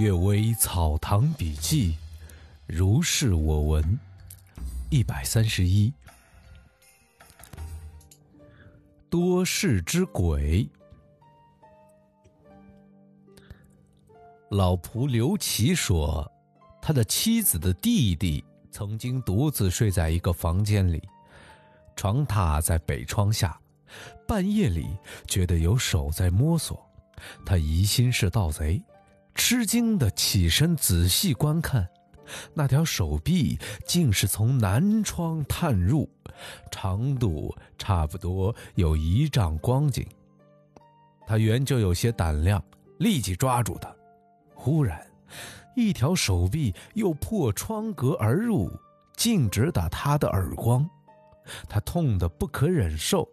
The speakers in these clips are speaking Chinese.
阅微草堂笔记，如是我闻。一百三十一，多事之鬼。老仆刘琦说，他的妻子的弟弟曾经独自睡在一个房间里，床榻在北窗下，半夜里觉得有手在摸索，他疑心是盗贼。吃惊的起身仔细观看，那条手臂竟是从南窗探入，长度差不多有一丈光景。他原就有些胆量，立即抓住他。忽然，一条手臂又破窗格而入，径直打他的耳光。他痛得不可忍受，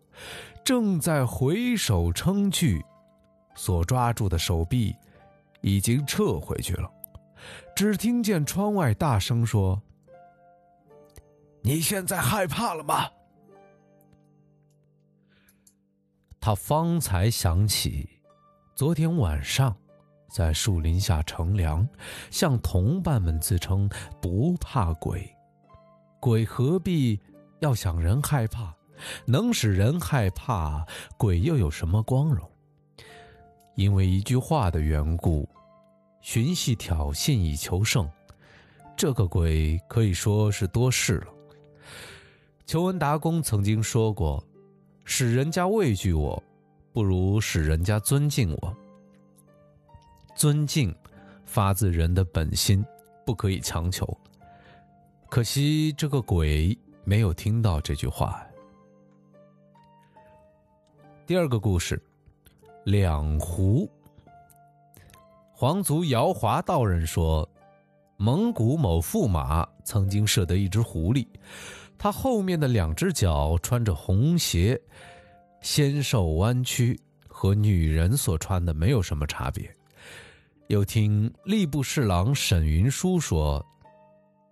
正在回手撑去，所抓住的手臂。已经撤回去了，只听见窗外大声说：“你现在害怕了吗？”他方才想起，昨天晚上在树林下乘凉，向同伴们自称不怕鬼，鬼何必要想人害怕？能使人害怕，鬼又有什么光荣？因为一句话的缘故，寻戏挑衅以求胜，这个鬼可以说是多事了。求文达公曾经说过：“使人家畏惧我，不如使人家尊敬我。尊敬发自人的本心，不可以强求。可惜这个鬼没有听到这句话。”第二个故事。两狐。皇族姚华道人说，蒙古某驸马曾经射得一只狐狸，它后面的两只脚穿着红鞋，纤瘦弯曲，和女人所穿的没有什么差别。又听吏部侍郎沈云舒说，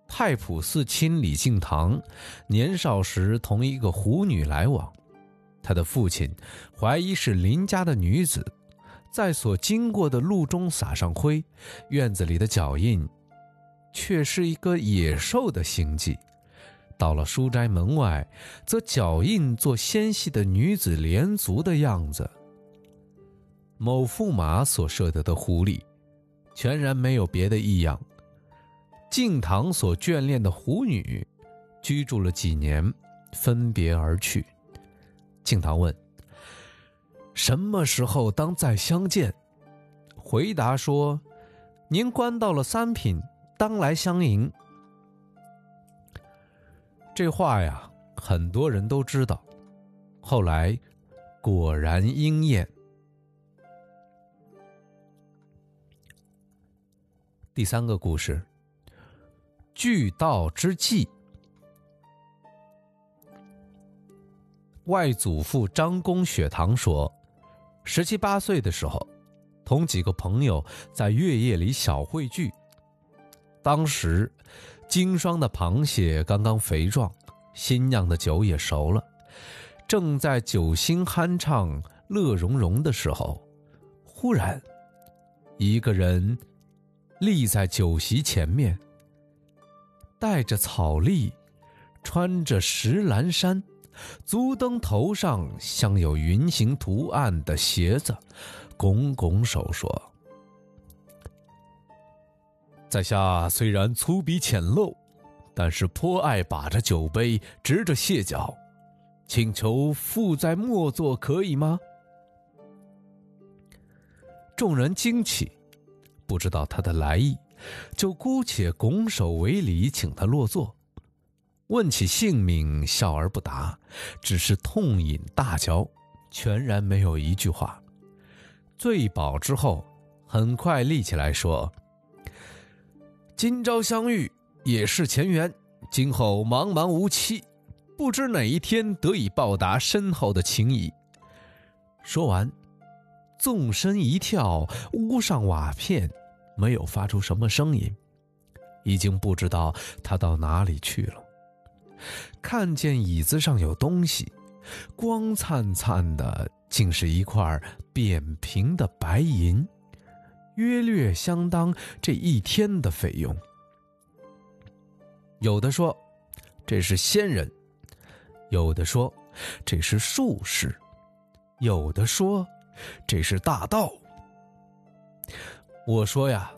太仆寺卿李敬堂年少时同一个狐女来往。他的父亲怀疑是邻家的女子，在所经过的路中撒上灰，院子里的脚印，却是一个野兽的形迹。到了书斋门外，则脚印做纤细的女子连足的样子。某驸马所射得的狐狸，全然没有别的异样。敬堂所眷恋的狐女，居住了几年，分别而去。敬堂问：“什么时候当再相见？”回答说：“您官到了三品，当来相迎。”这话呀，很多人都知道。后来果然应验。第三个故事：聚道之际。外祖父张公雪堂说，十七八岁的时候，同几个朋友在月夜里小会聚。当时，经霜的螃蟹刚刚肥壮，新酿的酒也熟了，正在酒兴酣畅、乐融融的时候，忽然，一个人立在酒席前面，戴着草笠，穿着石蓝衫。足蹬头上镶有云形图案的鞋子，拱拱手说：“在下虽然粗鄙浅陋，但是颇爱把着酒杯，直着蟹脚，请求附在末座可以吗？”众人惊奇，不知道他的来意，就姑且拱手为礼，请他落座。问起姓名，笑而不答，只是痛饮大嚼，全然没有一句话。醉饱之后，很快立起来说：“今朝相遇也是前缘，今后茫茫无期，不知哪一天得以报答深厚的情谊。”说完，纵身一跳，屋上瓦片没有发出什么声音，已经不知道他到哪里去了。看见椅子上有东西，光灿灿的，竟是一块扁平的白银，约略相当这一天的费用。有的说这是仙人，有的说这是术士，有的说这是大道。我说呀，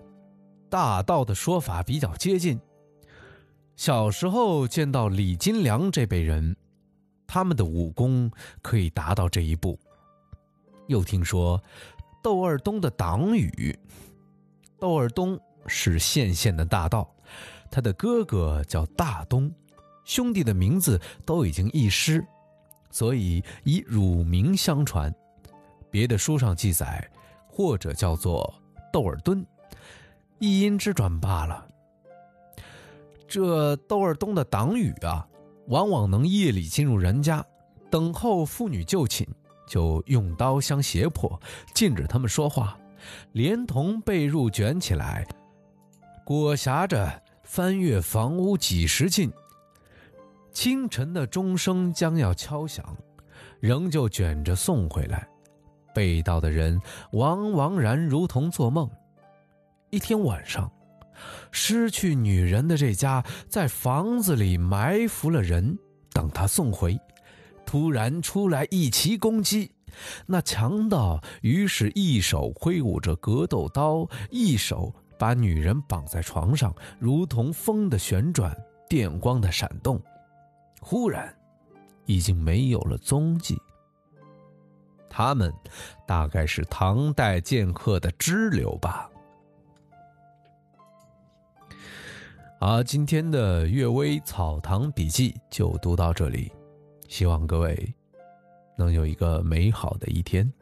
大道的说法比较接近。小时候见到李金良这辈人，他们的武功可以达到这一步。又听说窦二东的党羽，窦二东是县县的大盗，他的哥哥叫大东，兄弟的名字都已经遗失，所以以乳名相传。别的书上记载，或者叫做窦尔敦，一音之转罢了。这窦二东的党羽啊，往往能夜里进入人家，等候妇女就寝，就用刀相胁迫，禁止他们说话，连同被褥卷起来，裹挟着翻越房屋几十进。清晨的钟声将要敲响，仍旧卷着送回来。被盗的人往往然如同做梦。一天晚上。失去女人的这家在房子里埋伏了人，等他送回，突然出来一齐攻击。那强盗于是一手挥舞着格斗刀，一手把女人绑在床上，如同风的旋转，电光的闪动。忽然，已经没有了踪迹。他们大概是唐代剑客的支流吧。好，今天的《阅微草堂笔记》就读到这里，希望各位能有一个美好的一天。